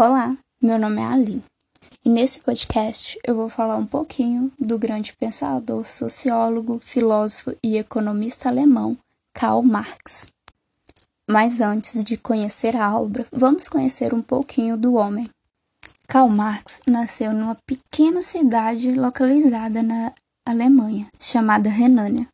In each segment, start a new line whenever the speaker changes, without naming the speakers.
Olá, meu nome é Ali e nesse podcast eu vou falar um pouquinho do grande pensador, sociólogo, filósofo e economista alemão Karl Marx. Mas antes de conhecer a obra, vamos conhecer um pouquinho do homem. Karl Marx nasceu numa pequena cidade localizada na Alemanha, chamada Renânia.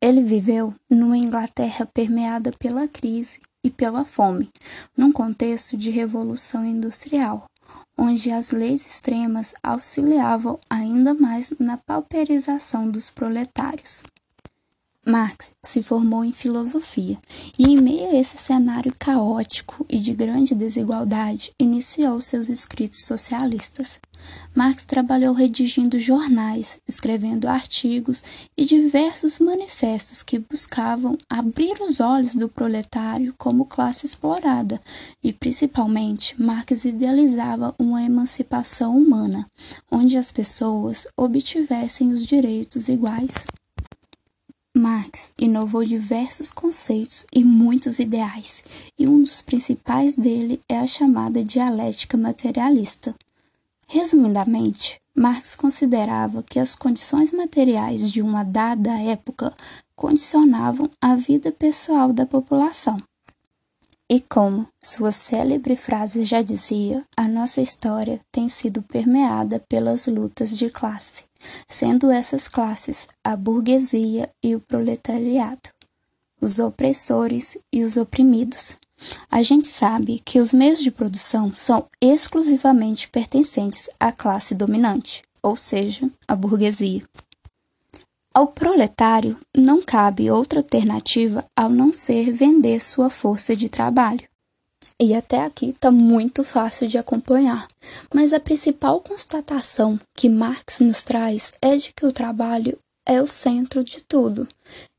Ele viveu numa Inglaterra permeada pela crise e pela fome, num contexto de revolução industrial, onde as leis extremas auxiliavam ainda mais na pauperização dos proletários. Marx se formou em filosofia e, em meio a esse cenário caótico e de grande desigualdade, iniciou seus escritos socialistas. Marx trabalhou redigindo jornais, escrevendo artigos e diversos manifestos que buscavam abrir os olhos do proletário como classe explorada, e principalmente Marx idealizava uma emancipação humana, onde as pessoas obtivessem os direitos iguais. Marx inovou diversos conceitos e muitos ideais, e um dos principais dele é a chamada dialética materialista. Resumidamente, Marx considerava que as condições materiais de uma dada época condicionavam a vida pessoal da população. E como sua célebre frase já dizia, a nossa história tem sido permeada pelas lutas de classe sendo essas classes a burguesia e o proletariado, os opressores e os oprimidos. A gente sabe que os meios de produção são exclusivamente pertencentes à classe dominante, ou seja, à burguesia. Ao proletário não cabe outra alternativa ao não ser vender sua força de trabalho. E até aqui está muito fácil de acompanhar, mas a principal constatação que Marx nos traz é de que o trabalho é o centro de tudo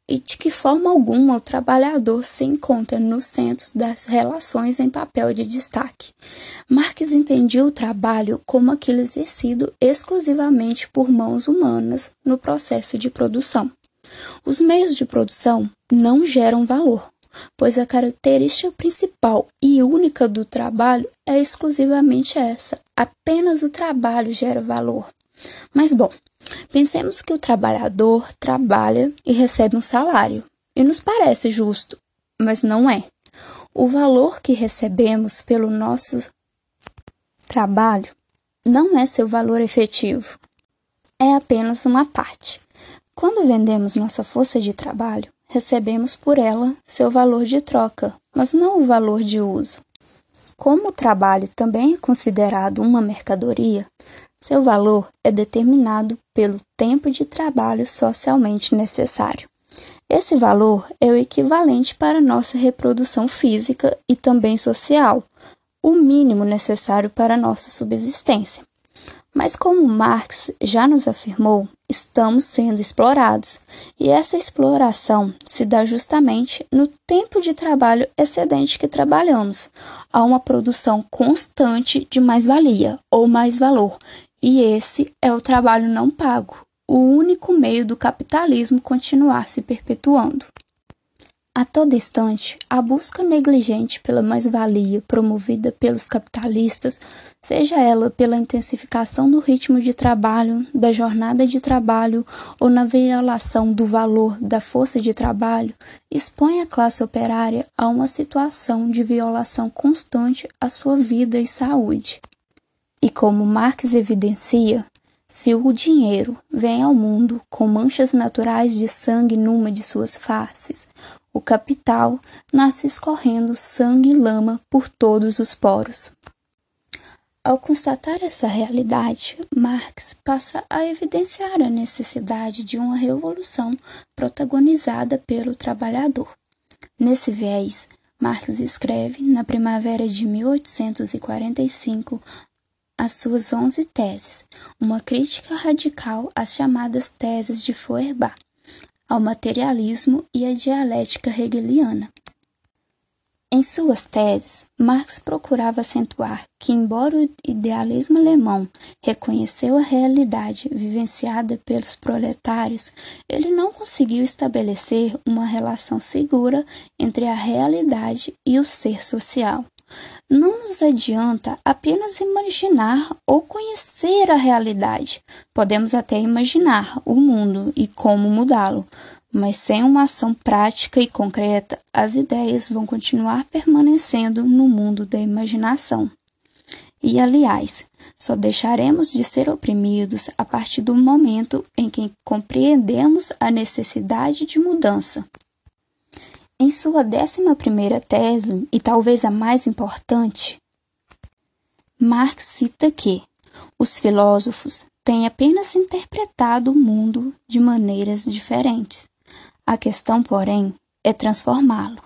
e de que forma alguma o trabalhador se encontra no centro das relações em papel de destaque. Marx entendia o trabalho como aquele exercido exclusivamente por mãos humanas no processo de produção. Os meios de produção não geram valor, pois a característica principal e única do trabalho é exclusivamente essa: apenas o trabalho gera valor. Mas bom, pensemos que o trabalhador trabalha e recebe um salário, e nos parece justo, mas não é. O valor que recebemos pelo nosso trabalho não é seu valor efetivo, é apenas uma parte. Quando vendemos nossa força de trabalho, recebemos por ela seu valor de troca, mas não o valor de uso. Como o trabalho também é considerado uma mercadoria, seu valor é determinado pelo tempo de trabalho socialmente necessário. Esse valor é o equivalente para nossa reprodução física e também social, o mínimo necessário para nossa subsistência. Mas, como Marx já nos afirmou, estamos sendo explorados, e essa exploração se dá justamente no tempo de trabalho excedente que trabalhamos, a uma produção constante de mais-valia ou mais valor, e esse é o trabalho não pago, o único meio do capitalismo continuar se perpetuando. A todo instante, a busca negligente pela mais-valia promovida pelos capitalistas, seja ela pela intensificação do ritmo de trabalho, da jornada de trabalho ou na violação do valor da força de trabalho, expõe a classe operária a uma situação de violação constante à sua vida e saúde. E como Marx evidencia, se o dinheiro vem ao mundo com manchas naturais de sangue numa de suas faces, o capital nasce escorrendo sangue e lama por todos os poros. Ao constatar essa realidade, Marx passa a evidenciar a necessidade de uma revolução protagonizada pelo trabalhador. Nesse viés, Marx escreve, na primavera de 1845, as suas onze teses, uma crítica radical às chamadas teses de Feuerbach, ao materialismo e à dialética hegeliana. Em suas teses, Marx procurava acentuar que, embora o idealismo alemão reconheceu a realidade vivenciada pelos proletários, ele não conseguiu estabelecer uma relação segura entre a realidade e o ser social. Não nos adianta apenas imaginar ou conhecer a realidade. Podemos até imaginar o mundo e como mudá-lo, mas sem uma ação prática e concreta, as ideias vão continuar permanecendo no mundo da imaginação. E, aliás, só deixaremos de ser oprimidos a partir do momento em que compreendemos a necessidade de mudança. Em sua décima primeira tese, e talvez a mais importante, Marx cita que os filósofos têm apenas interpretado o mundo de maneiras diferentes. A questão, porém, é transformá-lo.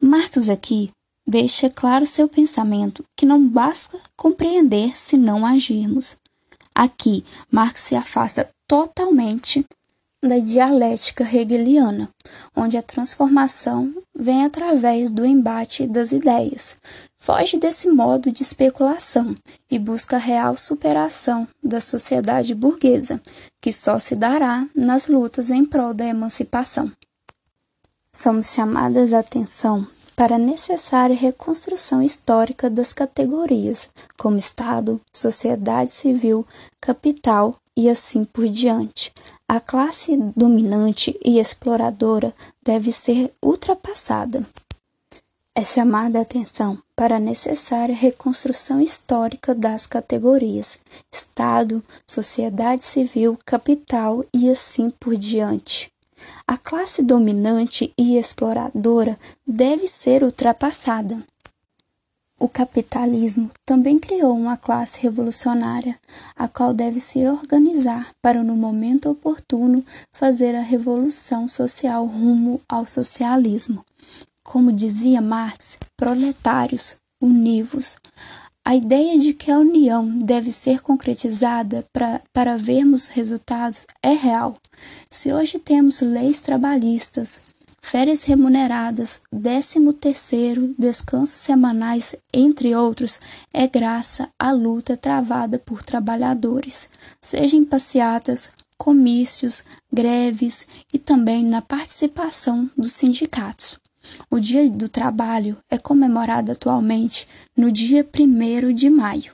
Marx aqui deixa claro seu pensamento que não basta compreender se não agirmos. Aqui, Marx se afasta totalmente da dialética hegeliana, onde a transformação vem através do embate das ideias. Foge desse modo de especulação e busca a real superação da sociedade burguesa, que só se dará nas lutas em prol da emancipação. Somos chamadas a atenção para a necessária reconstrução histórica das categorias, como Estado, sociedade civil, capital e assim por diante. A classe dominante e exploradora deve ser ultrapassada. É chamada a atenção para a necessária reconstrução histórica das categorias Estado, sociedade civil, capital e assim por diante. A classe dominante e exploradora deve ser ultrapassada. O capitalismo também criou uma classe revolucionária, a qual deve se organizar para, no momento oportuno, fazer a revolução social rumo ao socialismo. Como dizia Marx, proletários, univos. A ideia de que a união deve ser concretizada pra, para vermos resultados é real. Se hoje temos leis trabalhistas, férias remuneradas, décimo terceiro, descansos semanais, entre outros, é graça à luta travada por trabalhadores, seja em passeatas, comícios, greves e também na participação dos sindicatos. O Dia do Trabalho é comemorado atualmente no dia 1 de maio.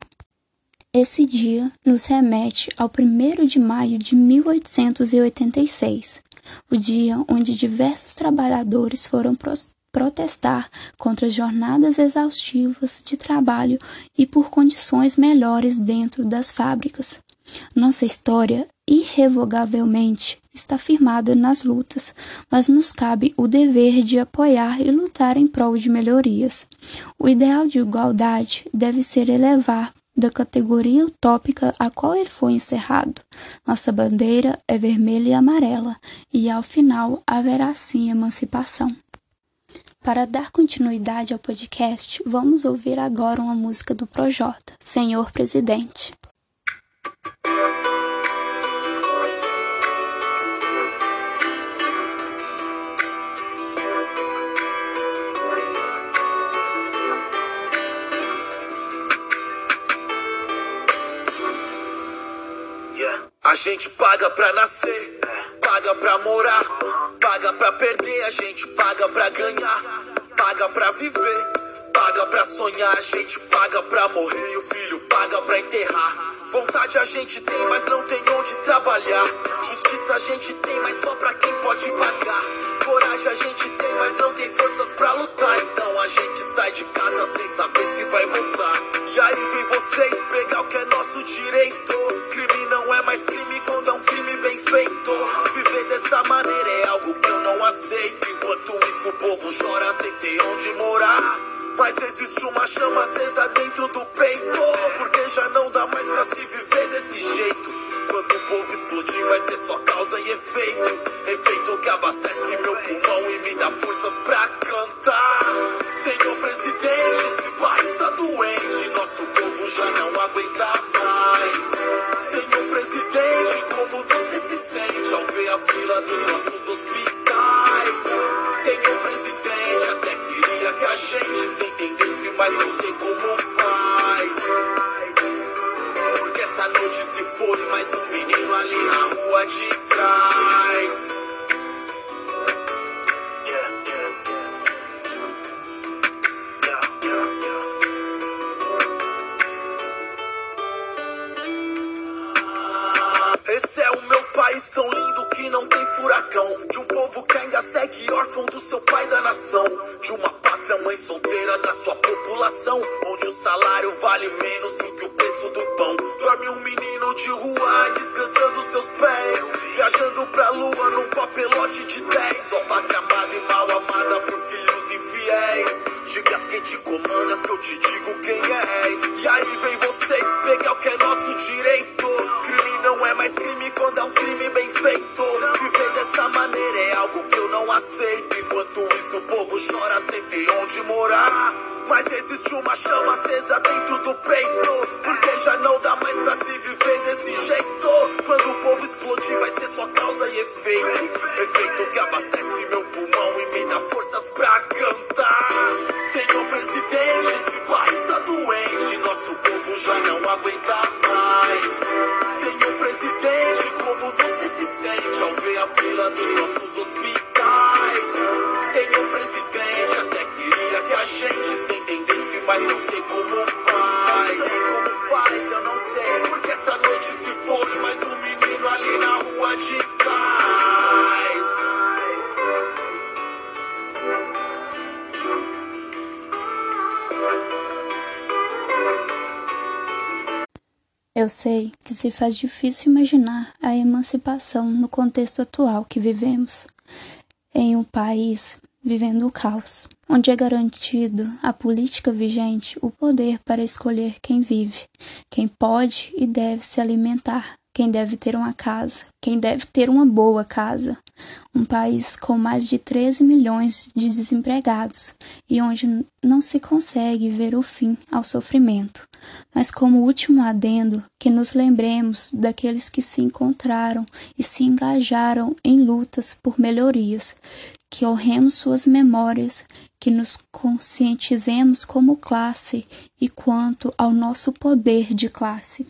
Esse dia nos remete ao 1 de maio de 1886, o dia onde diversos trabalhadores foram protestar contra jornadas exaustivas de trabalho e por condições melhores dentro das fábricas. Nossa história, irrevogavelmente, está firmada nas lutas, mas nos cabe o dever de apoiar e lutar em prol de melhorias. O ideal de igualdade deve ser elevar da categoria utópica a qual ele foi encerrado. Nossa bandeira é vermelha e amarela, e ao final haverá sim emancipação. Para dar continuidade ao podcast, vamos ouvir agora uma música do Projota, Senhor Presidente.
Gente paga pra nascer, paga pra morar, paga pra perder, a gente paga pra ganhar, paga pra viver, paga pra sonhar, a gente paga pra morrer e o filho paga pra enterrar. Vontade a gente tem, mas não tem onde trabalhar. Justiça a gente tem, mas só pra quem pode pagar. Coragem a gente tem, mas não tem forças pra lutar. Então a gente sai de casa sem saber se vai voltar. E aí vem vocês pegar o que é nosso direito. Crime não é mais crime quando é um crime bem feito. Viver dessa maneira é algo que eu não aceito. Enquanto isso o povo chora sem ter onde morar. Mas existe uma chama acesa dentro do peito. Porque já não dá mais pra se viver desse jeito. Quando o povo explodir, vai ser só causa e efeito. Efeito que abastece meu pulmão e me dá forças pra cantar. Senhor presidente, esse país tá doente. Nosso povo já não aguenta mais. Senhor presidente, como você furacão de um povo que ainda segue órfão do seu pai da nação, de uma pátria mãe solteira da sua população, onde o salário vale menos do que o preço do pão. Dorme um menino de rua descansando seus pés, viajando pra lua num papelote de
Eu sei que se faz difícil imaginar a emancipação no contexto atual que vivemos, em um país vivendo o caos, onde é garantido à política vigente o poder para escolher quem vive, quem pode e deve se alimentar, quem deve ter uma casa, quem deve ter uma boa casa. Um país com mais de 13 milhões de desempregados e onde não se consegue ver o fim ao sofrimento. Mas, como último adendo, que nos lembremos daqueles que se encontraram e se engajaram em lutas por melhorias, que honremos suas memórias, que nos conscientizemos como classe e quanto ao nosso poder de classe.